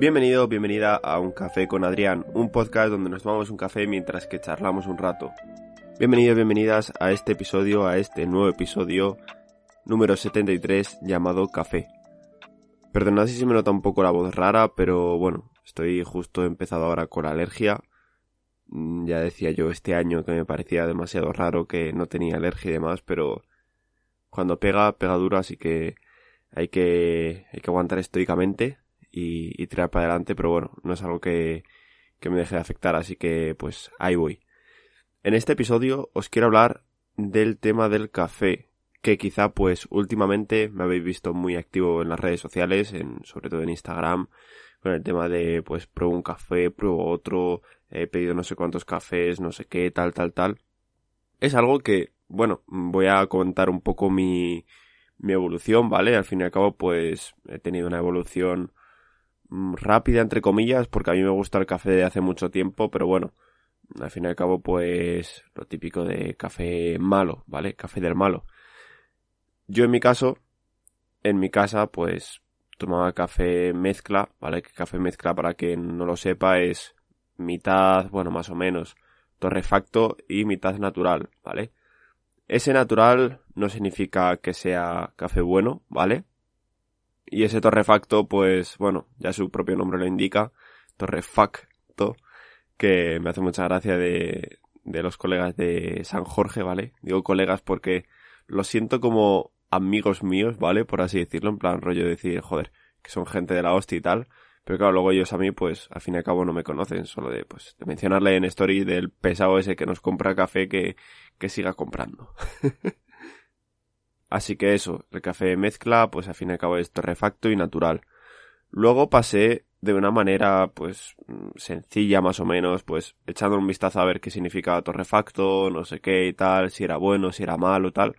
Bienvenido, bienvenida a Un Café con Adrián, un podcast donde nos tomamos un café mientras que charlamos un rato. Bienvenidos, bienvenidas a este episodio, a este nuevo episodio número 73 llamado Café. Perdonad si se me nota un poco la voz rara, pero bueno, estoy justo empezado ahora con la alergia. Mm, Ya decía yo este año que me parecía demasiado raro que no tenía alergia y demás, pero cuando pega, pega duro, así que hay que, hay que aguantar estoicamente y, tirar para adelante, pero bueno, no es algo que, que me deje de afectar, así que pues ahí voy. En este episodio os quiero hablar del tema del café, que quizá pues últimamente me habéis visto muy activo en las redes sociales, en, sobre todo en Instagram, con el tema de pues pruebo un café, pruebo otro, he pedido no sé cuántos cafés, no sé qué, tal, tal, tal. Es algo que, bueno, voy a contar un poco mi, mi evolución, ¿vale? Al fin y al cabo, pues he tenido una evolución rápida, entre comillas, porque a mí me gusta el café de hace mucho tiempo, pero bueno, al fin y al cabo, pues lo típico de café malo, ¿vale? Café del malo. Yo en mi caso, en mi casa, pues tomaba café mezcla, ¿vale? Que café mezcla, para quien no lo sepa, es mitad, bueno, más o menos, torrefacto y mitad natural, ¿vale? Ese natural no significa que sea café bueno, ¿vale? Y ese torrefacto, pues, bueno, ya su propio nombre lo indica, torrefacto, que me hace mucha gracia de, de los colegas de San Jorge, ¿vale? Digo colegas porque lo siento como amigos míos, ¿vale? Por así decirlo, en plan rollo de decir, joder, que son gente de la hostia y tal. Pero claro, luego ellos a mí, pues, al fin y al cabo no me conocen, solo de, pues, de mencionarle en story del pesado ese que nos compra café que, que siga comprando. Así que eso, el café mezcla, pues al fin y al cabo es torrefacto y natural. Luego pasé de una manera, pues, mm, sencilla más o menos, pues, echando un vistazo a ver qué significaba torrefacto, no sé qué y tal, si era bueno, si era malo, tal.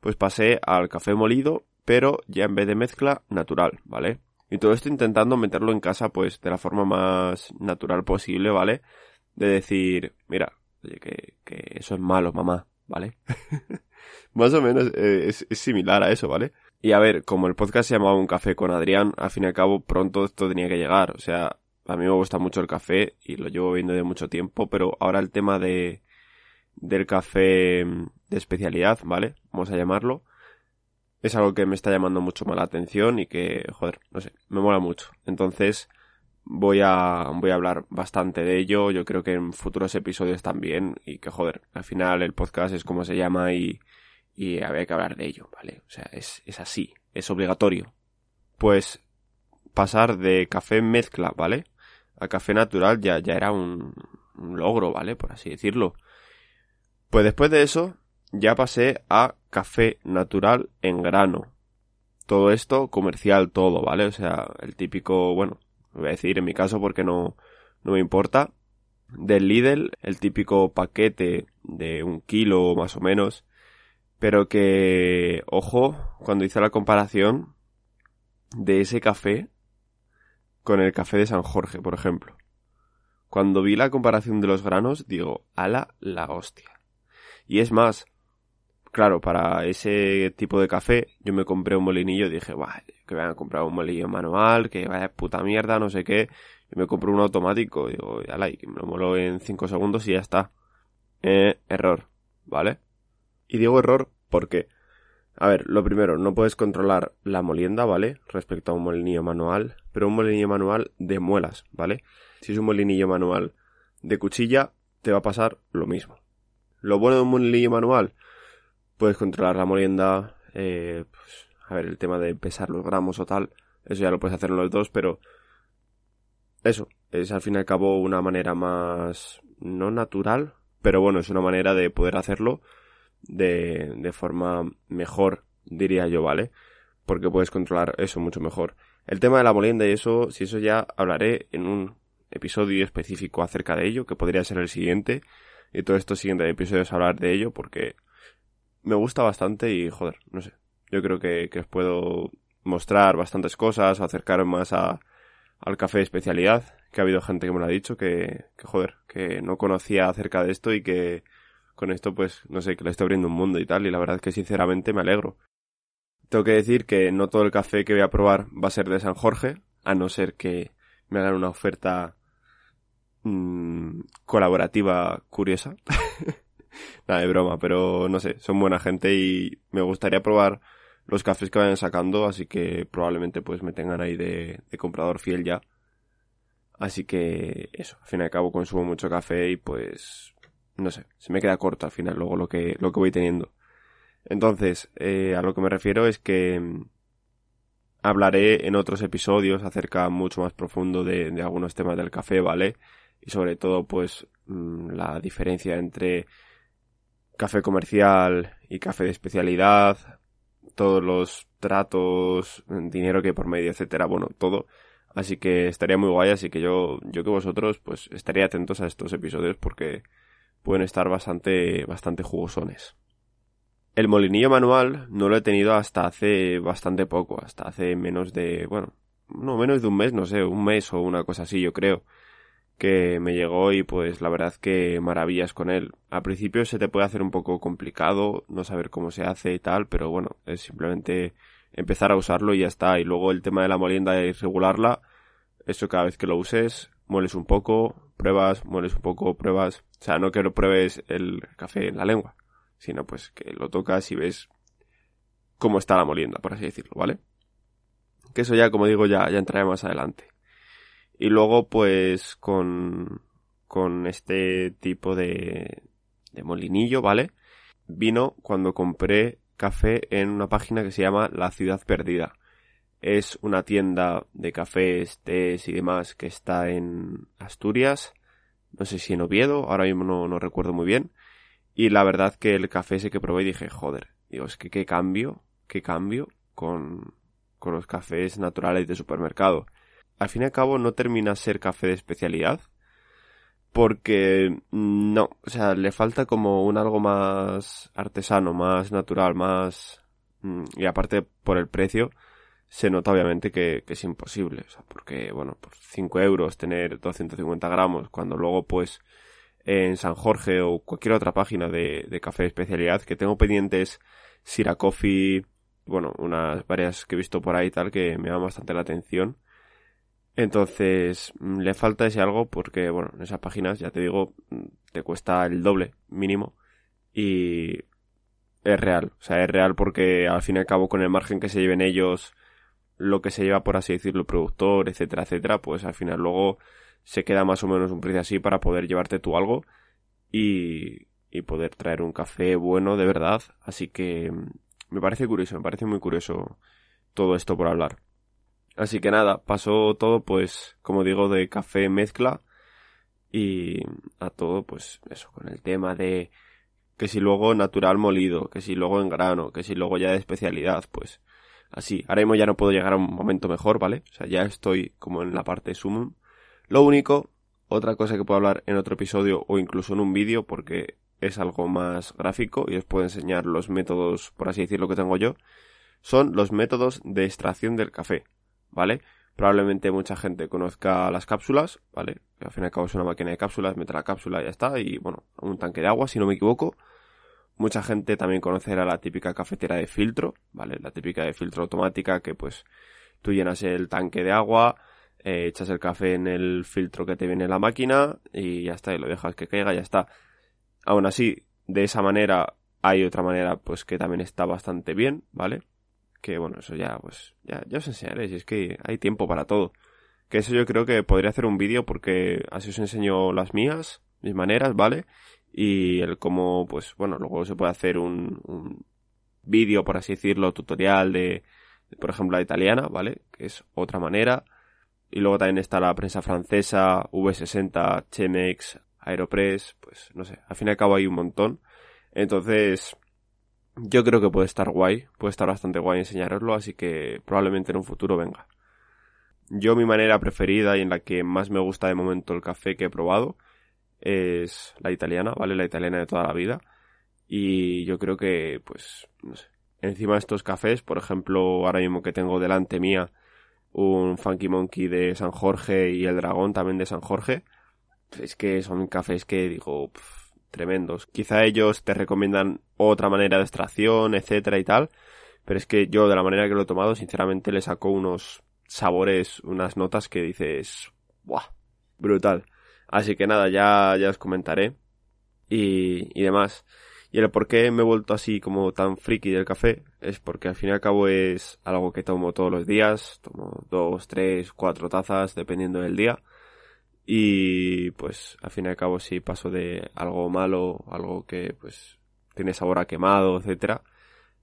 Pues pasé al café molido, pero ya en vez de mezcla, natural, ¿vale? Y todo esto intentando meterlo en casa, pues, de la forma más natural posible, ¿vale? De decir, mira, oye, que eso es malo, mamá, ¿vale? más o menos eh, es, es similar a eso, ¿vale? Y a ver, como el podcast se llamaba Un Café con Adrián, al fin y al cabo pronto esto tenía que llegar. O sea, a mí me gusta mucho el café y lo llevo viendo de mucho tiempo, pero ahora el tema de del café mm, de especialidad, ¿vale? Vamos a llamarlo. Es algo que me está llamando mucho más la atención y que, joder, no sé, me mola mucho. Entonces, voy a, voy a hablar bastante de ello. Yo creo que en futuros episodios también. Y que, joder, al final el podcast es como se llama y, y había que hablar de ello, ¿vale? O sea, es, es así, es obligatorio. Pues pasar de café mezcla, ¿vale? A café natural ya, ya era un, un logro, ¿vale? Por así decirlo. Pues después de eso, ya pasé a café natural en grano. Todo esto comercial, todo, ¿vale? O sea, el típico, bueno, voy a decir en mi caso porque no, no me importa. Del Lidl, el típico paquete de un kilo más o menos. Pero que, ojo, cuando hice la comparación de ese café con el café de San Jorge, por ejemplo. Cuando vi la comparación de los granos, digo, ala la hostia. Y es más, claro, para ese tipo de café yo me compré un molinillo y dije, guau, que voy a comprar un molinillo manual, que vaya puta mierda, no sé qué. Y me compré un automático, digo, ala, y que me lo molo en 5 segundos y ya está. Eh, error, ¿vale? Y digo error porque, a ver, lo primero, no puedes controlar la molienda, ¿vale? Respecto a un molinillo manual, pero un molinillo manual de muelas, ¿vale? Si es un molinillo manual de cuchilla, te va a pasar lo mismo. Lo bueno de un molinillo manual, puedes controlar la molienda, eh, pues, a ver, el tema de pesar los gramos o tal, eso ya lo puedes hacer en los dos, pero eso, es al fin y al cabo una manera más, no natural, pero bueno, es una manera de poder hacerlo de, de forma mejor, diría yo, ¿vale? Porque puedes controlar eso mucho mejor. El tema de la molienda y eso, si eso ya hablaré en un episodio específico acerca de ello, que podría ser el siguiente, y todos estos siguientes episodios hablar de ello, porque me gusta bastante y, joder, no sé, yo creo que, que os puedo mostrar bastantes cosas, o acercaros más a, al café de especialidad, que ha habido gente que me lo ha dicho, que, que joder, que no conocía acerca de esto y que con esto pues, no sé, que le estoy abriendo un mundo y tal, y la verdad es que sinceramente me alegro. Tengo que decir que no todo el café que voy a probar va a ser de San Jorge, a no ser que me hagan una oferta mm, colaborativa curiosa. Nada de broma, pero no sé, son buena gente y me gustaría probar los cafés que vayan sacando, así que probablemente pues me tengan ahí de, de comprador fiel ya. Así que eso, al fin y al cabo consumo mucho café y pues no sé, se me queda corto al final luego lo que, lo que voy teniendo. Entonces, eh, a lo que me refiero es que mm, hablaré en otros episodios acerca mucho más profundo de, de algunos temas del café, ¿vale? Y sobre todo, pues, mm, la diferencia entre café comercial y café de especialidad, todos los tratos, dinero que por medio, etcétera, bueno, todo. Así que estaría muy guay, así que yo, yo que vosotros, pues estaría atentos a estos episodios porque pueden estar bastante, bastante jugosones. El molinillo manual no lo he tenido hasta hace bastante poco, hasta hace menos de, bueno, no menos de un mes, no sé, un mes o una cosa así, yo creo, que me llegó y pues la verdad que maravillas con él. Al principio se te puede hacer un poco complicado, no saber cómo se hace y tal, pero bueno, es simplemente empezar a usarlo y ya está. Y luego el tema de la molienda y regularla, eso cada vez que lo uses, mueles un poco, pruebas, mueles un poco, pruebas. O sea, no que lo pruebes el café en la lengua, sino pues que lo tocas y ves cómo está la molienda, por así decirlo, ¿vale? Que eso ya, como digo, ya, ya entraré más adelante. Y luego, pues, con, con este tipo de, de molinillo, ¿vale? Vino cuando compré café en una página que se llama La Ciudad Perdida. Es una tienda de cafés, tés y demás que está en Asturias. No sé si en Oviedo, ahora mismo no, no recuerdo muy bien. Y la verdad que el café ese que probé dije, joder, digo, es que qué cambio, qué cambio con, con los cafés naturales de supermercado. Al fin y al cabo no termina ser café de especialidad, porque mm, no, o sea, le falta como un algo más artesano, más natural, más... Mm, y aparte por el precio, se nota obviamente que, que, es imposible, o sea, porque, bueno, por 5 euros tener 250 gramos, cuando luego pues en San Jorge o cualquier otra página de, de café de especialidad que tengo pendientes Sira Coffee, bueno, unas varias que he visto por ahí y tal que me llaman bastante la atención entonces, mm, le falta ese algo porque, bueno, en esas páginas, ya te digo, mm, te cuesta el doble mínimo y es real. O sea, es real porque al fin y al cabo con el margen que se lleven ellos, lo que se lleva, por así decirlo, el productor, etcétera, etcétera, pues al final luego se queda más o menos un precio así para poder llevarte tú algo y, y poder traer un café bueno de verdad. Así que mm, me parece curioso, me parece muy curioso todo esto por hablar. Así que nada, pasó todo pues, como digo, de café mezcla y a todo pues eso, con el tema de que si luego natural molido, que si luego en grano, que si luego ya de especialidad, pues así. Ahora mismo ya no puedo llegar a un momento mejor, ¿vale? O sea, ya estoy como en la parte sumum. Lo único, otra cosa que puedo hablar en otro episodio o incluso en un vídeo porque es algo más gráfico y os puedo enseñar los métodos, por así decirlo, que tengo yo, son los métodos de extracción del café. ¿Vale? Probablemente mucha gente conozca las cápsulas, ¿vale? al fin y al cabo es una máquina de cápsulas, mete la cápsula y ya está, y bueno, un tanque de agua, si no me equivoco. Mucha gente también conocerá la típica cafetera de filtro, ¿vale? La típica de filtro automática que pues tú llenas el tanque de agua, eh, echas el café en el filtro que te viene en la máquina y ya está, y lo dejas que caiga, ya está. Aún así, de esa manera hay otra manera pues que también está bastante bien, ¿vale? Que bueno, eso ya, pues, ya, ya os enseñaré, si es que hay tiempo para todo. Que eso yo creo que podría hacer un vídeo porque así os enseño las mías, mis maneras, ¿vale? Y el cómo, pues, bueno, luego se puede hacer un, un vídeo, por así decirlo, tutorial de, por ejemplo, la italiana, ¿vale? Que es otra manera. Y luego también está la prensa francesa, V60, Chemex, Aeropress, pues, no sé, al fin y al cabo hay un montón. Entonces, yo creo que puede estar guay, puede estar bastante guay enseñaroslo, así que probablemente en un futuro venga. Yo mi manera preferida y en la que más me gusta de momento el café que he probado es la italiana, ¿vale? La italiana de toda la vida. Y yo creo que, pues, no sé. Encima de estos cafés, por ejemplo, ahora mismo que tengo delante mía un Funky Monkey de San Jorge y el Dragón también de San Jorge, es que son cafés que digo, tremendos. Quizá ellos te recomiendan otra manera de extracción, etcétera y tal, pero es que yo de la manera que lo he tomado, sinceramente le saco unos sabores, unas notas que dices, ¡buah! Brutal. Así que nada, ya, ya os comentaré. Y, y demás. Y el por qué me he vuelto así como tan friki del café es porque al fin y al cabo es algo que tomo todos los días. Tomo dos, tres, cuatro tazas dependiendo del día. Y pues al fin y al cabo si paso de algo malo, algo que pues tiene sabor a quemado, etcétera.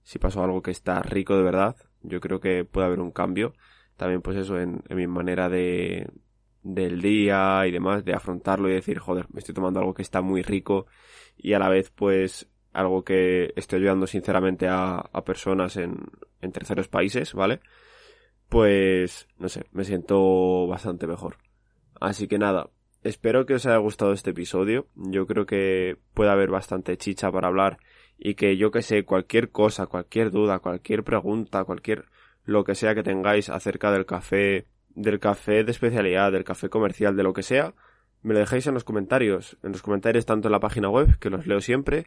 Si paso algo que está rico de verdad, yo creo que puede haber un cambio. También pues eso en, en mi manera de, del día y demás, de afrontarlo y decir, joder, me estoy tomando algo que está muy rico y a la vez pues algo que estoy ayudando sinceramente a, a personas en, en terceros países, ¿vale? Pues, no sé, me siento bastante mejor. Así que nada, espero que os haya gustado este episodio. Yo creo que puede haber bastante chicha para hablar y que yo que sé, cualquier cosa, cualquier duda, cualquier pregunta, cualquier lo que sea que tengáis acerca del café, del café de especialidad, del café comercial, de lo que sea, me lo dejáis en los comentarios. En los comentarios tanto en la página web, que los leo siempre,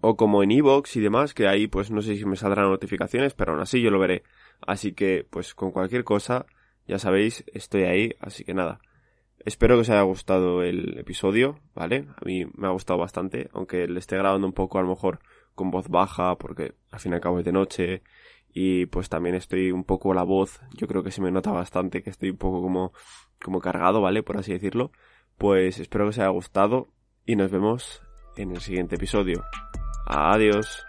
o como en iVoox y demás, que ahí pues no sé si me saldrán notificaciones, pero aún así yo lo veré. Así que pues con cualquier cosa, ya sabéis, estoy ahí, así que nada. Espero que os haya gustado el episodio, ¿vale? A mí me ha gustado bastante, aunque le esté grabando un poco a lo mejor con voz baja, porque al fin y al cabo es de noche, y pues también estoy un poco la voz, yo creo que se me nota bastante que estoy un poco como, como cargado, ¿vale? Por así decirlo. Pues espero que os haya gustado y nos vemos en el siguiente episodio. Adiós.